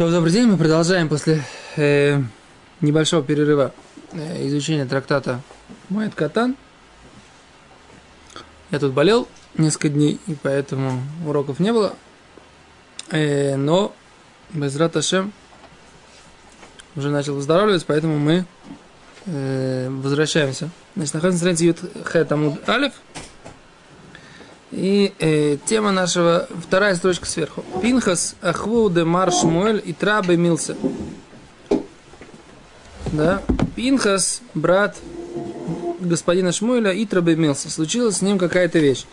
То, добрый день, мы продолжаем после э, небольшого перерыва э, изучения трактата Моэт Катан. Я тут болел несколько дней, и поэтому уроков не было. Э, но без Раташем уже начал выздоравливать, поэтому мы э, возвращаемся. Значит, находимся на странице Хэт Амуд Алиф. И э, тема нашего, вторая строчка сверху. Пинхас Ахву де Мар и Трабе Милса. Да, Пинхас, брат господина Шмуэля и Трабе Милса. Случилась с ним какая-то вещь.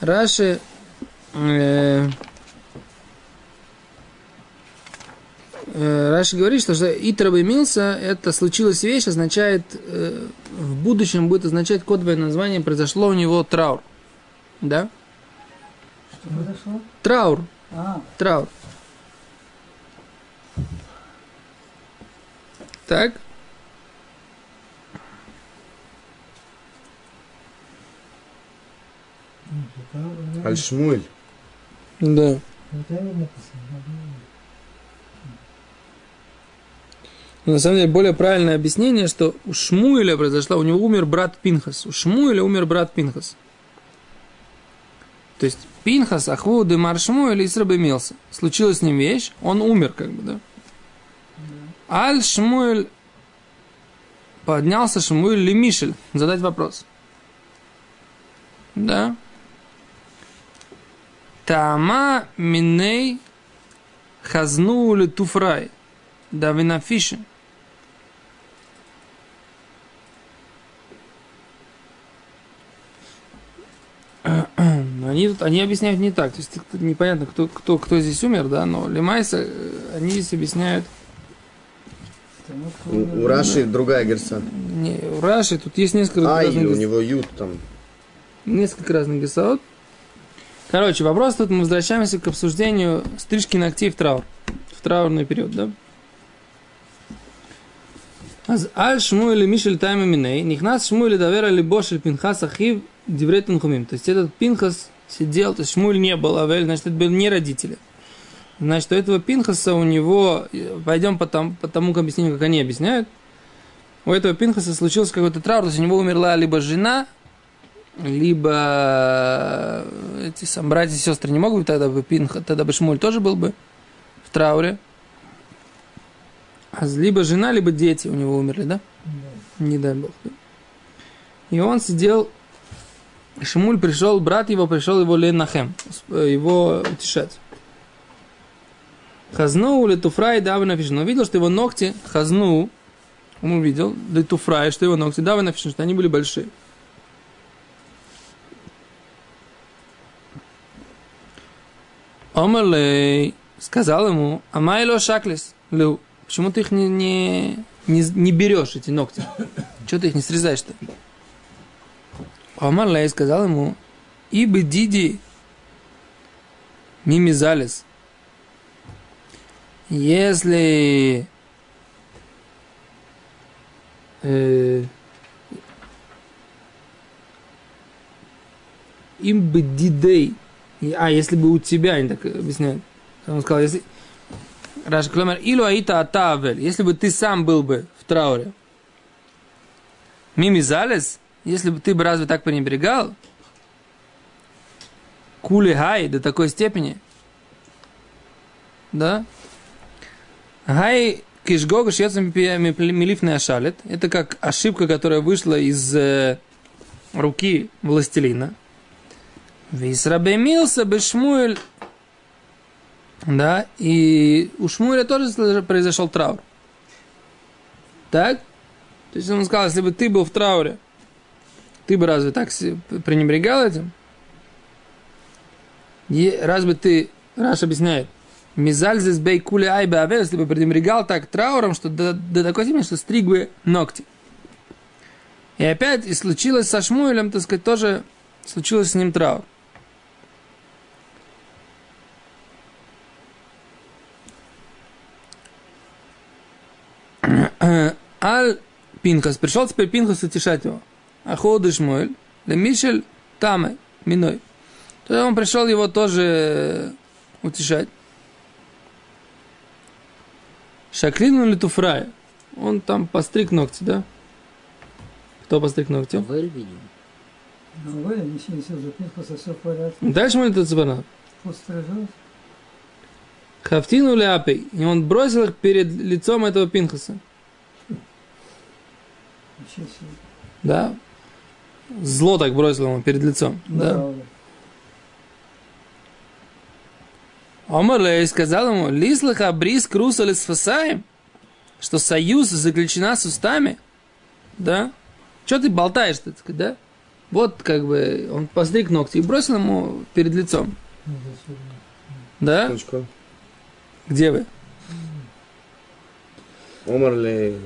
Раши э, э, Раши говорит, что, что Итраба Милса, это случилась вещь, означает, э, в будущем будет означать кодовое название, произошло у него траур. Да? Что произошло? Траур. А, Траур. Так. Аль-Шмуль. Да. Но на самом деле более правильное объяснение, что у Шмуэля произошло, у него умер брат Пинхас. У Шмуэля умер брат Пинхас. То есть Пинхас, Ахву, Демар Шмуэль, Исраб имелся. Случилась с ним вещь, он умер как бы, да? Аль Шмуэль поднялся Шмуэль Лемишель задать вопрос. Да? Тама миней хазну туфрай. Да винафиши. Но Они, тут- они объясняют не так. То есть тут непонятно, кто, кто, кто здесь умер, да, но Лемайса, э, они здесь объясняют Потому что У, он- у Раши другая герса. не, у Раши, тут есть несколько А, разных или у гес- него ют там. несколько разных гесаот. Короче, вопрос тут мы возвращаемся к обсуждению стрижки ногтей в траур. В траурный период, да? אז על שמואל למישל טיימה מיני, נכנס שמואל לדבר על ליבו של פנחס אחיו דברי תנחומים. То есть этот Пинхас сидел, то есть Шмуль не был Авель, значит, это были не родители. Значит, у этого Пинхаса у него, э, пойдем по, тому, по тому к объяснению, как они объясняют, у этого Пинхаса случился какой-то траур, то есть у него умерла либо жена, либо э, эти сам, братья и сестры не могут тогда бы Пинха, тогда бы Шмуль тоже был бы в трауре. А либо жена, либо дети у него умерли, да? Да. Не дай бог. да. И он сидел, Шмуль пришел, брат его пришел его Ленахем, его утешать. Хазну летуфрай давы напишено. Он видел, что его ногти, хазну, он увидел, летуфрай, что его ногти давы напишено, что они были большие. Омерлей сказал ему, Амайло шаклис, Лю, почему ты их не, не, не, не берешь, эти ногти? Чего ты их не срезаешь-то? Омерлей сказал ему, Ибо Диди Мимизалис. Если э, им бы дидей, а если бы у тебя, они так объясняют, он сказал, если Раш Клемер, илу аита атавель, если бы ты сам был бы в трауре, мимизалес, если бы ты бы разве так пренебрегал, кули хай до такой степени, да, гай кишгога шьется милифный ашалет, это как ошибка, которая вышла из э, руки властелина, Висрабемился бы Шмуэль. Да, и у Шмуэля тоже произошел траур. Так? То есть он сказал, если бы ты был в трауре, ты бы разве так пренебрегал этим? И раз бы ты, Раш объясняет, Мизаль здесь бей кули айбе авер, если бы пренебрегал так трауром, что до, до такой степени, что стриг бы ногти. И опять и случилось со Шмуэлем, так сказать, тоже случилось с ним траур. Аль Пинхас. Пришел теперь Пинхас утешать его. Аходы Шмуэль. Лемишель Тамы. Миной. То есть он пришел его тоже утешать. Шаклину или туфрая. Он там постриг ногти, да? Кто постриг ногти? Вель, видимо. Вы, если если уже Пинхаса, все в порядке. Дальше мы это стрижет. Хафтину ляпей. И он бросил их перед лицом этого Пинхаса. Да? Зло так бросил ему перед лицом. Да. Правда. Омар Лей сказал ему, Лислаха бриз крусали с фасаем, что союз заключена с устами. Да? Что ты болтаешь, так сказать, да? Вот как бы он постриг ногти и бросил ему перед лицом. Да? Секундочку. Где вы? Омар ли...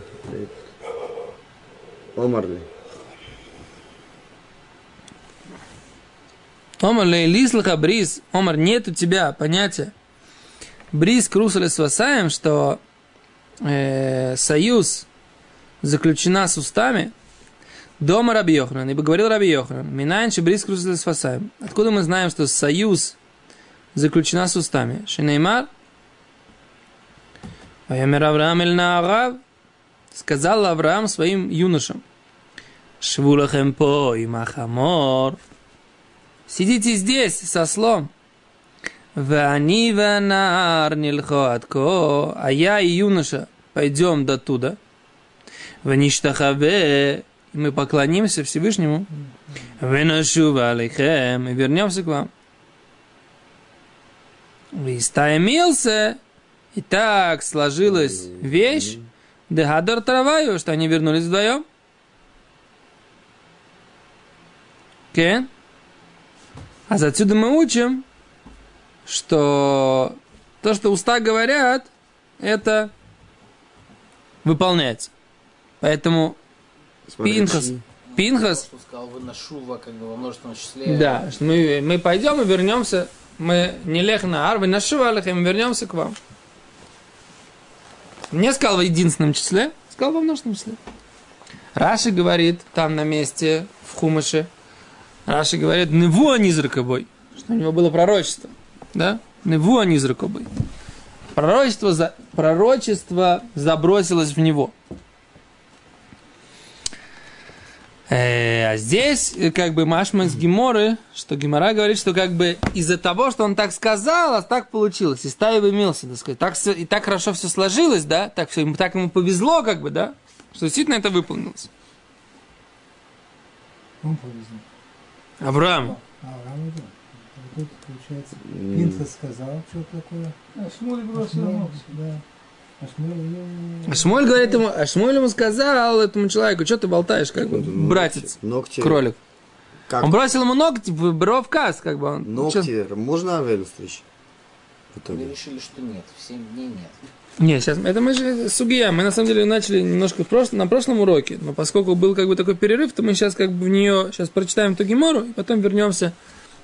Омар ли? Омар Лей Лислаха бриз. Омар, нет у тебя понятия. Бриз крусали с фасаем, что э, союз заключена с устами, дома Раби Йоханан, ибо говорил Раби Йоханан, Минайнши бриз крусали с фасаем. Откуда мы знаем, что союз заключена с устами? Шинеймар, Ваямер Авраам эль Наарав, сказал Авраам своим юношам, Швулахем по и махамор, сидите здесь со слом, Вани ванар нильхоатко, а я и юноша пойдем до туда. Ваништахаве, и мы поклонимся Всевышнему. Венашува алейхем, и вернемся к вам. Истаемился, и так сложилась вещь, Дехадар Тараваю, что они вернулись вдвоем. Кен? А отсюда мы учим, что то, что уста говорят, это выполняется. Поэтому Пинхас, Пинхас, сказал, выношува, как бы во множественном числе. да, что мы, мы пойдем и вернемся, мы не лех на арвы, нашивали и мы вернемся к вам. Не сказал в единственном числе, сказал во множественном числе. Раши говорит там на месте, в Хумыше, Раши говорит, неву анизракобой, что у него было пророчество. Да? Неву анизракобой. Пророчество, за, пророчество забросилось в него. Э, а здесь, э, как бы, Машма с Геморы, что Гемора говорит, что как бы из-за того, что он так сказал, а так получилось. И стаев имелся, так сказать. Так, всё- и так хорошо все сложилось, да? Так, всё, ему- так ему повезло, как бы, да? Что действительно это выполнилось. Кому повезло? Авраам. А, Аврааму да. А Тут, получается, Пинхас сказал, что такое. А Шмуль бросил ногти. Да. А Шмуэль, ну, А Шмуэль говорит ему, а Шмуэль ему сказал этому человеку, что ты болтаешь, как бы, братец, Ногти. кролик. Как? Он бросил ему ногти в бровказ, как бы он. чё- Ногти. Можно Авель стричь? В Мы итоге. решили, что нет. В 7 дней нет. Не, сейчас, это мы же сугия. Мы на самом деле начали немножко в прошлом, на прошлом уроке, но поскольку был как бы такой перерыв, то мы сейчас как бы в нее сейчас прочитаем эту гемору и потом вернемся,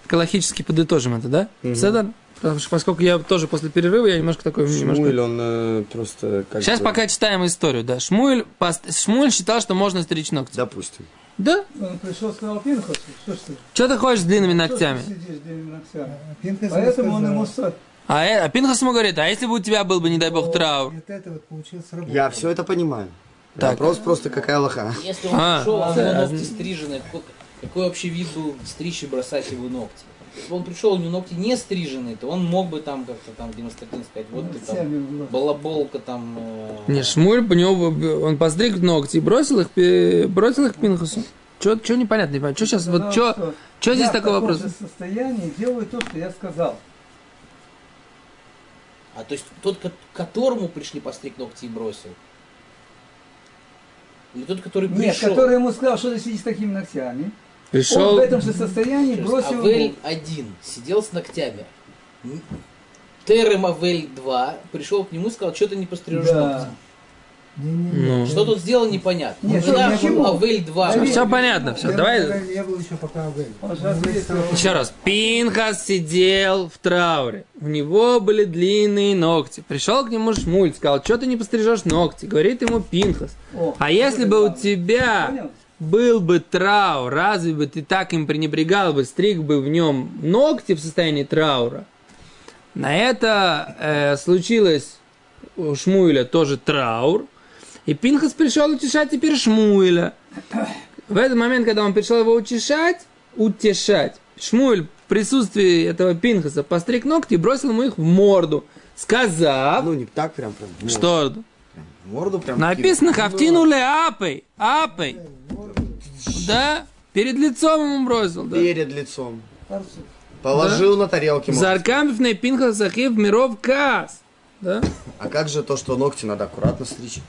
экологически подытожим это, да? Седан? Потому что поскольку я тоже после перерыва, я немножко такой... немножко- Шмуль, он э, просто как Сейчас бы- пока читаем историю, да. Шмуэль, пост- Шмуэль считал, что можно стричь ногти. Допустим. Да? Он пришел, сказал Пинхасу, что ж ты, Что ты хочешь с длинными что ногтями? ты сидишь длинными ногтями? Пинхас Поэтому он ему са- А, э, а Пинхас ему говорит, а если бы у тебя был бы, не дай бог, траур? Вот это вот получилось работа. Я все это понимаю. Так. Вопрос просто какая лоха. Если он А, пришел, а у ногти стрижены, какой, какой вообще вид был стричь и бросать его ногти? Если бы он пришел, у него ногти не стрижены, то он мог бы там как-то там демонстративно сказать, вот ты там, в балаболка там... э, Не, Шмуль, у него, он постриг ногти и бросил их, пе- бросил их к Пинхасу. Что непонятно, не понимаю. Что сейчас, вот что, что здесь я в такой таком вопрос? же состоянии делаю то, что я сказал. А то есть тот, ко- которому пришли постриг ногти и бросил? Или тот, который Нет, пришел? который ему сказал, что ты сидишь с такими ногтями. Он Пришел, в этом же состоянии То есть бросил Авель ему. один сидел с ногтями. Терем Авель 2 пришел к нему и сказал, что ты не пострижешь Да. ногти. Не-не-не. Ну. Что тут сделал, непонятно. Нет, что, нашим почему? Авель 2. Да все понятно, все, Я давай. был- Я был еще пока Авель. Ну, это- Еще раз. Пинхас сидел в трауре. У него были длинные ногти. Пришел к нему Шмуль, сказал, что ты не пострижешь ногти? Говорит ему Пинхас. О, А если бы у тебя Понял? был бы траур, разве бы ты так им пренебрегал бы, стриг бы в нем ногти в состоянии траура? На это э, случилось у Шмуиля тоже траур. И Пинхас пришел утешать теперь Шмуиля. В этот момент, когда он пришел его утешать, утешать, Шмуэль в присутствии этого Пинхаса постриг ногти и бросил ему их в морду, сказав, Ну, не так прям, прям. морду. что В морду прям. написано «Хафтину ле апой», апой, да, перед лицом ему бросил, да. Перед лицом. Положил на тарелке. может. Заркампфный Пинхас Ахив Миров Кас, да. А как же то, что ногти надо аккуратно стричь?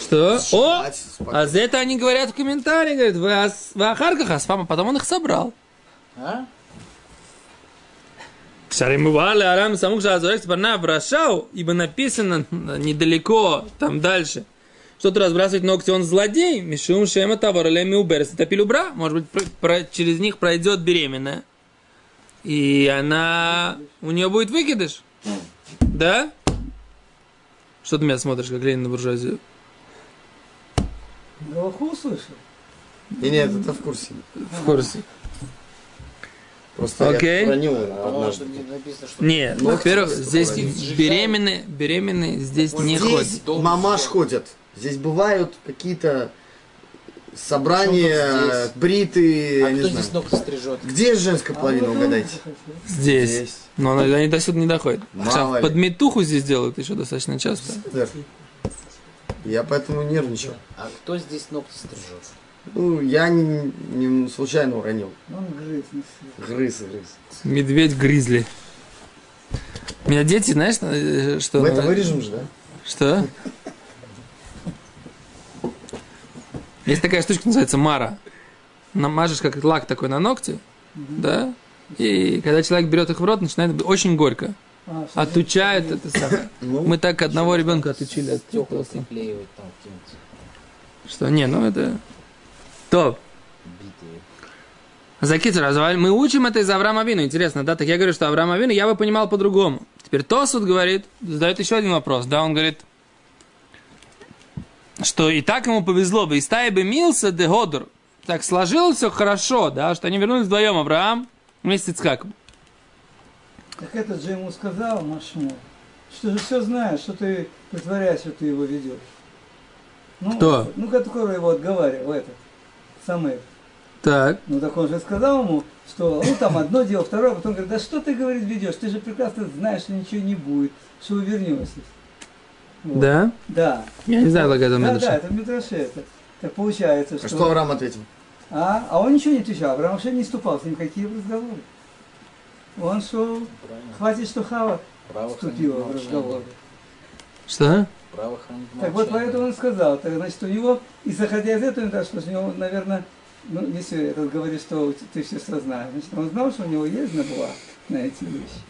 Что? О, а за это они говорят в комментарии, говорят, вы, ас- вы Ахарках Аспама, потом он их собрал. А? Шаримували Арам Самух Шазорек Спарнав Рашау, ибо написано недалеко, там дальше, что тут разбрасывать ногти, он злодей, Мишум Шема Тавар Леми Уберс, это пилюбра, может быть, про- про- через них пройдет беременная, и она, у нее будет выкидыш, да? Что ты меня смотришь, как Ленин на буржуазию? Галаху услышал? Не, нет, это в курсе. В курсе. Просто Окей. я хранил однажды. не написано, что... Нет, Ногти во-первых, здесь беременные, беременные здесь не Здесь ходят. Мамаш ходят. Здесь бывают какие-то собрания, Почему здесь? бриты, А не кто знаю. здесь ногти стрижет? Где женская половина, вот он угадайте? Здесь. Здесь. Но они до сюда не доходят. Мало Сейчас ли. под метуху здесь делают еще достаточно часто. Я поэтому нервничал. А кто здесь ногти стрижет? Ну, я не, не случайно уронил. Он грыз. Грыз, грыз. Медведь гризли. У меня дети, знаешь, э, что... Мы это вырежем же, да? Что? Есть такая штучка, называется мара. Намажешь как лак такой на ногти, да? И когда человек берет их в рот, начинает быть очень горько. А, что Отучает это самое. Ну, Мы так одного ребенка отучили от там какие-нибудь Что, не, ну это... То. разваль. Мы учим это из Авраама Вину. Интересно, да? Так я говорю, что Авраама Вину я бы понимал по-другому. Теперь Тосут говорит, задает еще один вопрос. Да, он говорит, что и так ему повезло бы. И стая бы мился де Годор. Так сложилось все хорошо, да, что они вернулись вдвоем, Авраам вместе с Ицхаком. Так этот же ему сказал, Машму, что же все знаешь, что ты притворяешься, что ты его ведешь. Ну, Кто? Ну, который его отговаривал, этот, Самыр. Так. Ну, так он же сказал ему, что, ну, там одно дело, второе, потом говорит, да что ты, говорит, ведешь, ты же прекрасно знаешь, что ничего не будет, что вы вернетесь. Вот. Да? Да. Я не знаю, как это Да, Медраше. да, это в Мидраше это. Так получается, что... а что Авраам ответил? А, а он ничего не отвечал, Авраам вообще не вступал с ним какие разговоры. Он шел, хватит, что Хава вступила в разговор. Что? Так вот поэтому он сказал, так, значит, у него, и заходя из этого, так что у него, наверное, ну, если этот говорит, что ты все знаешь, значит, он знал, что у него есть набуа на эти вещи.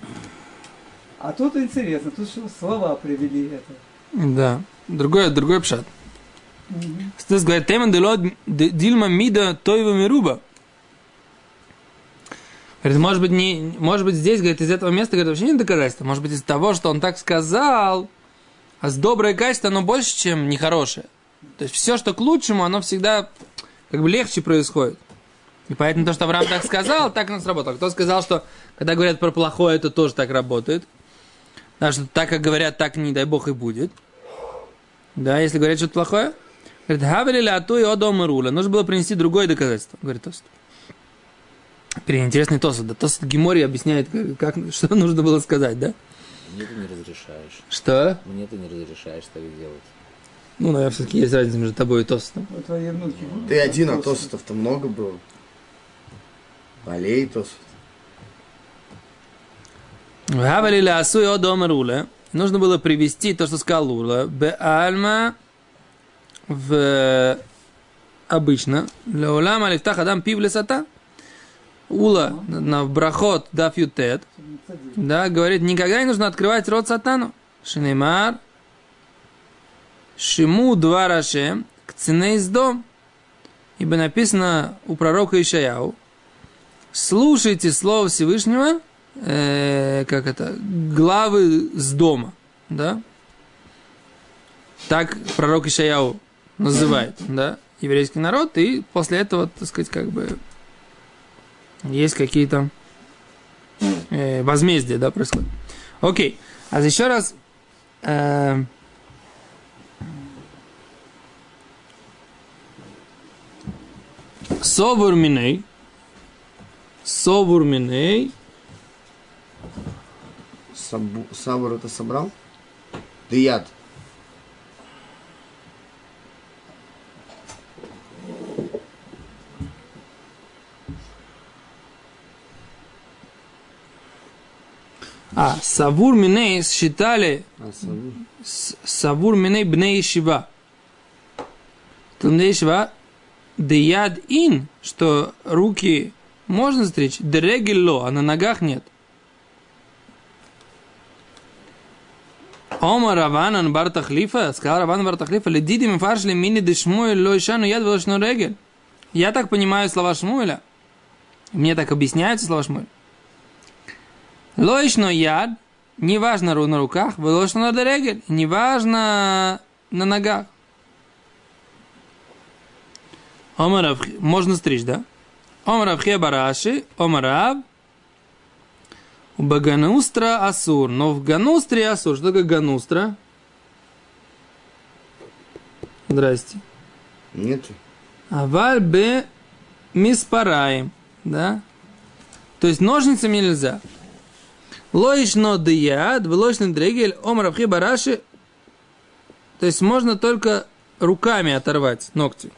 А тут интересно, тут что слова привели это. Да. Другой, другой пшат. Мгм. Здесь говорит, тема дело дильма мида тойва мируба. Говорит, может быть, не, может быть, здесь, говорит, из этого места, говорит, вообще нет доказательства. Может быть, из того, что он так сказал, а с доброе качество, оно больше, чем нехорошее. То есть все, что к лучшему, оно всегда как бы легче происходит. И поэтому то, что Авраам так сказал, так оно сработало. Кто сказал, что когда говорят про плохое, это тоже так работает. Да, что так, как говорят, так, не дай бог, и будет. Да, если говорят что-то плохое. Говорит, Хавелили Ату и Одом Рула. Нужно было принести другое доказательство, говорит Тост. Теперь интересный Тост. Да, Тост Гемори объясняет, как, как- что нужно было сказать, да? Мне ты не разрешаешь. Что? Мне ты не разрешаешь так делать. Ну, наверное, все-таки есть разница между тобой и Тостом. Внуки. Ты один, а Просто. тосов-то много было. Болей тосов. Хавелили Асу и Одом Рула. Нужно было привести то, что сказал Ула. Беальма в обычно. Леолам алифтах адам пив лесата. Ула на брахот даф ютет. Да, говорит, никогда не нужно открывать рот сатану. Шинемар. Шиму два рашем. К цене из дом. Ибо написано у пророка Ишаяу. Слушайте слово Всевышнего, э, как это, главы с дома. Да? Так пророк Ишаяу называет, да, еврейский народ, и после этого, так сказать, как бы есть какие-то э, возмездия, да, происходят. Окей. А еще раз. Э, Совур миней. Совур. Сабу, савур это собрал? Дыят. А, Савур миней считали А, Савур миней бней шива. Бней шива. Деяд ин, что руки можно стричь, дерегело, а на ногах нет. Ома Раванан Бартахлифа, сказал Раван Бартахлифа, ледиди мифаршли мини дешмуэль лойшану яд велошну регель. Я так понимаю слова Шмуэля. Мне так объясняются слова Шмуэля. Лойшно яд, неважно на руках, велошну на регель, неважно на ногах. Омарав, можно стричь, да? Омарав хебараши, омарав, у Баганустра Асур. Но в Ганустре Асур. Что такое Ганустра? Здрасте. Нету. Аваль бе миспараем. Да? То есть ножницами нельзя. Лоишно дияд, влочный дрегель, омравхи бараши. То есть можно только руками оторвать ногти.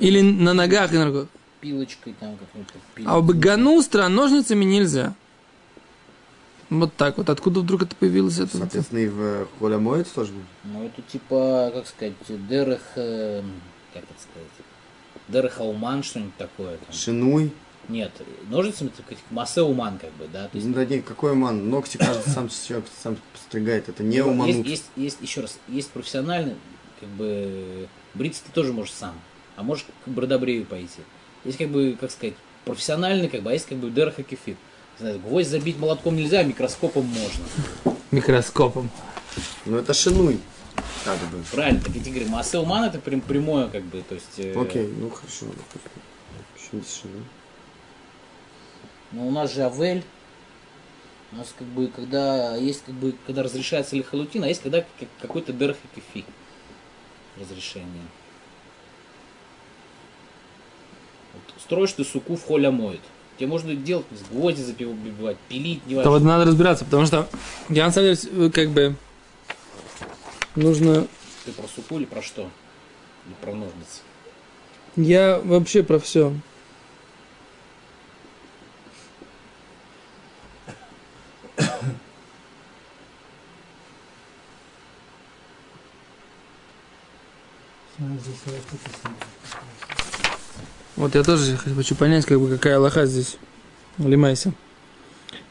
Или на ногах и на руках. Пилочкой там как-нибудь. пилить. А у Ганустра ножницами нельзя. Вот так вот. Откуда вдруг это появилось? Это? Соответственно, и в Холя моет тоже будет. Ну, это типа, как сказать, Дерех, э, как это сказать, Дерех Ауман, что-нибудь такое. Там. Шинуй. Нет, ножницами, так сказать, Массе Уман, как бы, да. То есть, Ну, да не, какой уман? Ногти каждый сам человек сам стригает. Это не ну, уманут. есть, есть, есть, еще раз, есть профессиональный, как бы, бриться ты тоже можешь сам, а можешь к бродобрею пойти. Есть, как бы, как сказать, профессиональный, как бы, а есть, как бы, Дерех и Кефир. Не знаю, Гвоздь забить молотком нельзя, а микроскопом можно. Микроскопом. Ну это шинуй. Как бы. Правильно, так я тебе говорю, Массе Уман это прям прямое, как бы, то есть... э, Окей, ну хорошо. Почему здесь шинуй? Но у нас же Авель, у нас как бы, когда есть как бы, когда разрешается лихалутин, а есть когда как- какой-то дерх и кефи разрешение. Вот строишь ты суку в холя моет. Тебе можно делать, гвозди забивать, пилить, не Это вот надо разбираться, потому что я на самом деле как бы нужно... Ты про суку или про что? Или про ножницы? Я вообще про все. Смотри, здесь вот я тоже хочу понять, как бы какая лоха здесь. Лимайся.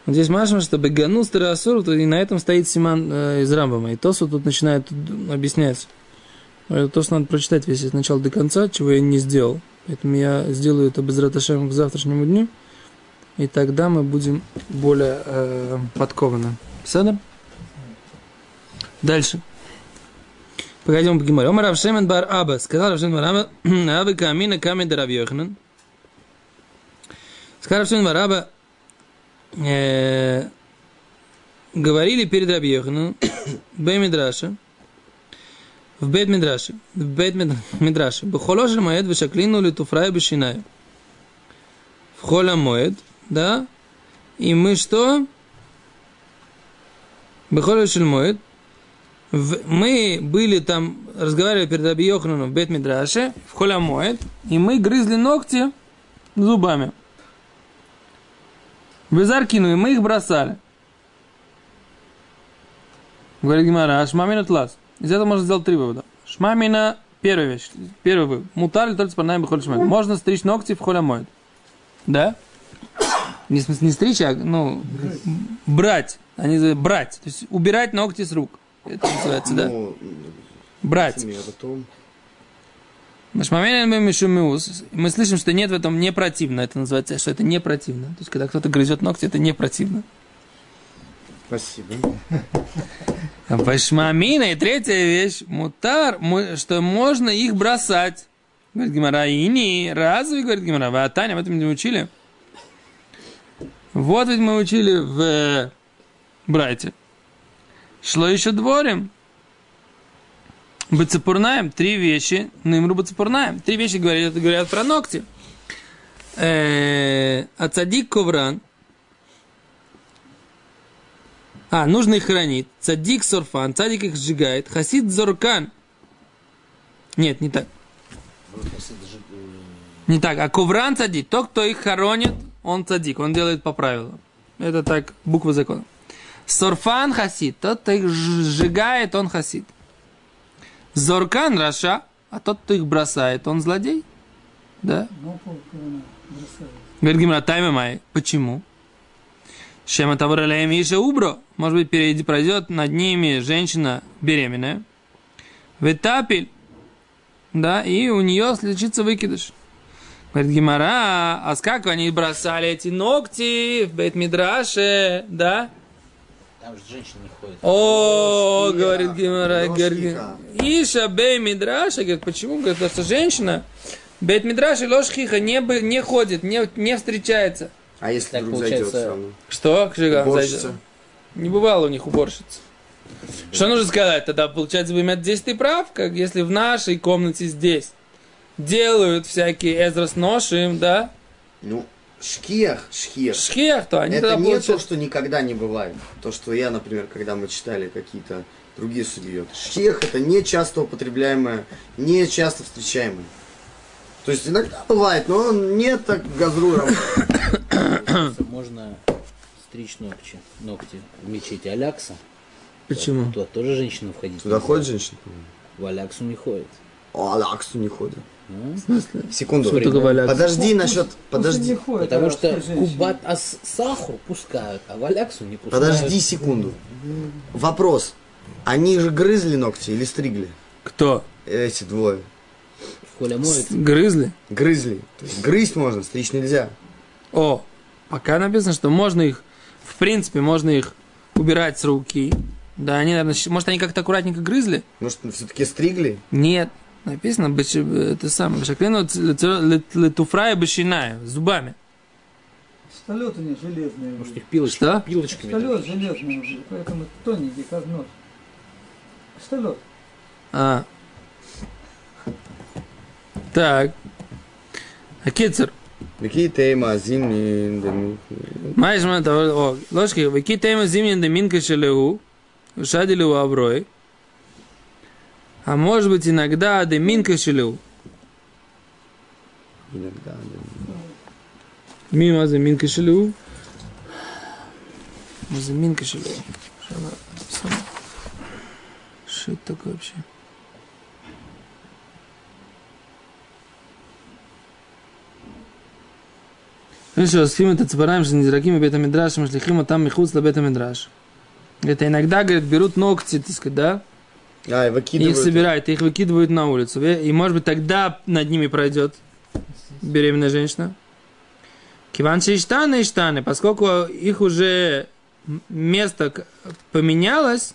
Здесь Машма, что Бегану Старасур, то и на этом стоит Симан э, из Рамбама. И Тосу тут начинает объяснять. Это то, что надо прочитать весь с начала до конца, чего я не сделал. Поэтому я сделаю это без раташем к завтрашнему дню. И тогда мы будем более э, подкованы. Седа? Дальше. Пойдем по Гимаре. Омар Равшемен бар Аба. Сказал Равшемен бар Аба. Аба камина камин да Раби Йоханан. Сказал Равшемен бар Аба. э, Говорили перед Раби Йохананом. Бей Мидраша. В бейт Мидраше. В Мид- Мидраше. Бхоло шель моед вешаклину литуфрай бешинаю. В холя моед. Да. И мы что? Бхоло шель моед. В- мы были там, разговаривали перед Раби Йохананом в Бет Мидраше, в Холямоэд, и мы грызли ногти зубами. В Изаркину, и мы их бросали. Говорит Гимара, а шмамина тлас. Из этого можно сделать три вывода. Шмамина, первая вещь, первый вывод. Мутар ли только с парнаем бихоль шмамин. Можно стричь ногти в холямоэд. Да? Не, не стричь, а, ну, брать. Они брать. То есть убирать ногти с рук. Это называется, да? Ну, Брать. мы слышим, что нет в этом не противно. Это называется, что это не противно. То есть, когда кто-то грызет ногти, это не противно. Спасибо. Пашмамина и третья вещь. Мутар, му- что можно их бросать. Говорит Гимара, и не, разве, говорит Гимара, вы а Таня, об этом не учили? Вот ведь мы учили в э, Брайте. Шло еще дворем. Бацепурнаем, три вещи. Нимру бацепурнаем. Три вещи говорят, говорят про ногти. Э, Ацадик ковран. А, нужно их хранить. Цадик сорфан, цадик их сжигает. Хасид зоркан. Нет, не так. Не так, а ковран цадик. Тот, кто их хоронит, он цадик. Он делает по правилам. Это так, буква закона. Сорфан хасид. Тот, кто их сжигает, он хасид. Зоркан раша. А тот, кто их бросает, он злодей. Да. Говорит Гимра, тайма май. Почему? Шема тавралеем иша убро. Может быть, перейди, пройдет над ними женщина беременная. Ветапель. Да, и у нее случится выкидыш. Говорит Гимара, а с как они бросали эти ногти в Бейт-Мидраше, да? Там же женщины не ходят. О, говорит Гимара, говорит. Иша бей мидраша, говорит, почему? Говорит, потому что женщина бейт мидраша лошхиха не, бы- не ходит, не, не встречается. А если Так вдруг получается- зайдет все равно? Что? Уборщица. зайдет? Не бывало у них уборщиц. Что нужно сказать? Тогда, получается, вы здесь ты прав, как если в нашей комнате здесь делают всякие эзрос ношим, да, Ну, шкиях, шкиях. шхех, то они Это тогда не то, получают... что никогда не бывает. То, что я, например, когда мы читали какие-то другие судьи. Шкиях это не часто употребляемое, не часто встречаемое. То есть иногда бывает, но не так газруром. Можно стричь ногти, ногти в мечети Алякса. Почему? Туда тоже женщина входить. Туда ходит женщина? В Аляксу не ходит. О, Алаксу не ходит. В смысле? Секунду. Что валяться? Подожди насчет... Пусть Подожди. Потому что кубат ас сахар пускают, а в Аляксу не пускают. Подожди секунду. Вопрос. Они же грызли ногти или стригли? Кто? Эти двое. Коля моет. Грызли? Грызли. Грызть можно, стричь нельзя. О, пока написано, что можно их, в принципе, можно их убирать с руки. Да, они, наверное, может, они как-то аккуратненько грызли? Может, все-таки стригли? Нет. Написано, беш- это самое, бешаклину летуфрая бешиная, зубами. Столет у них железный. Может, их пилочки, Что? пилочками. Столет железный уже, поэтому тоненький, как нож. Столет. А. Так. А кицер. Какие темы, зимние, дами- Маешь о, ложки, какие темы зимние доминка шелеу, шадили у аврой. А может быть иногда доминка шелеу. иногда, да. Мимо заминка шелеу. Заминка шелеу. Что это такое вообще? Ну что, с это цепараем, что и бета-мидрашем, шлихим, а там михуц бета-мидраш. Это иногда, говорит, берут ногти, так сказать, да? А, и И их выкидывают. собирают, их выкидывают на улицу. И, может быть, тогда над ними пройдет беременная женщина. Киванчи и штаны, и штаны, поскольку их уже место поменялось,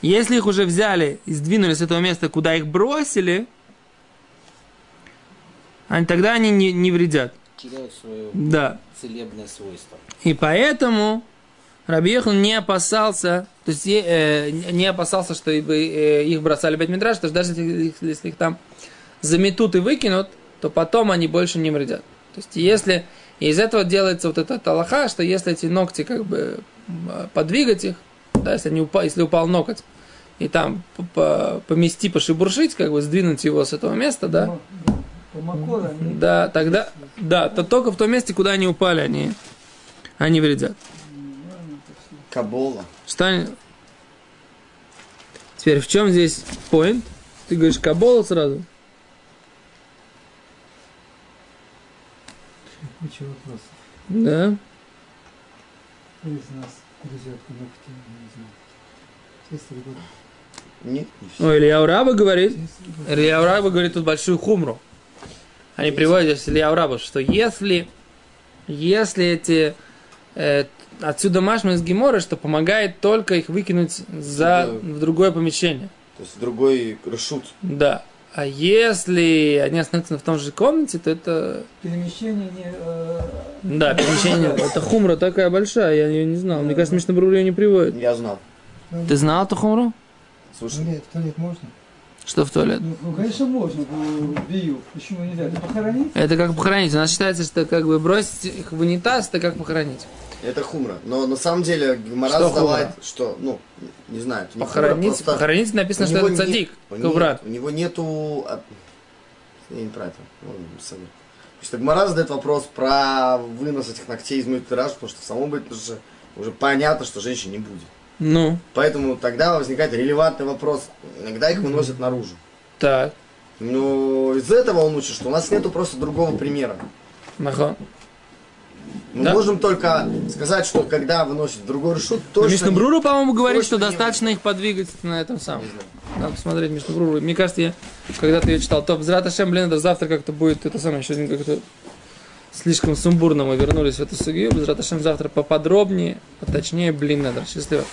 если их уже взяли и сдвинули с этого места, куда их бросили, они, тогда они не, не вредят. Теряют свое Да. целебное свойство. И поэтому Рабиехан не опасался, то есть э, не опасался, что э, их бросали в Бет-Мидраш, потому что даже если, их- если их там заметут и выкинут, то потом они больше не вредят. То есть если и из этого делается вот этот алаха, что если эти ногти как бы подвигать их, да, если, они упа- если упал ноготь, и там помести, пошибуршить, как бы сдвинуть его с этого места, да, да, тогда, да, то только в том месте, куда они упали, они, они вредят. Кабола. Что они- Теперь в чем здесь point? Ты говоришь кабола сразу? Куча вопросов. Да. Кто из нас грызет ногти, не знаю. Нет, не все. Ой, Илья Ураба говорит, Илья Ураба говорит тут большую хумру. Они приводят здесь Илья Ураба, что если, если эти, отсюда машма из Гемора, что помогает только их выкинуть за, в другое помещение. То есть другой решут. Да. А если они остаются в том же комнате, то это... Перемещение не... э, Да, перемещение. Это хумра такая большая, я ее не знал. Мне кажется, Мишна Брур ее не приводит. Я знал. Ты знал эту хумру? в Слушай, туалет, в туалет можно? Что в туалет? Ну, ну, конечно, можно, ну, бию. Почему нельзя? Это похоронить? Это как похоронить. У нас считается, что как бы бросить их в унитаз, это как похоронить. Это хумра. Но на самом деле Гмара Что задавает, хумра? что, ну, не знаю. не Похоронить, просто похоронить написано, что это цадик, у не- коврат. У него нету... а, Я не про это. Ну. То есть Гмара задает вопрос про вынос этих ногтей из мультираж, потому что в самом быть уже, уже понятно, что женщин не будет. Ну, Поэтому тогда возникает релевантный вопрос. Иногда их выносят наружу. так, Но из этого он учит, что у нас нету просто другого примера. нахон. Мы Да. можем только сказать, что когда выносят в другой решут, точно... Мишна не- Бруру, по-моему, говорит, что точно не достаточно их подвигать на этом самом. Надо посмотреть Мишну Бруру. Мне кажется, я когда-то ее читал, то Бзраташем, блин, это завтра как-то будет, это самое, еще один как-то слишком сумбурно мы вернулись в эту судью. Бзраташем завтра поподробнее, поточнее, блин, надо. Счастливо.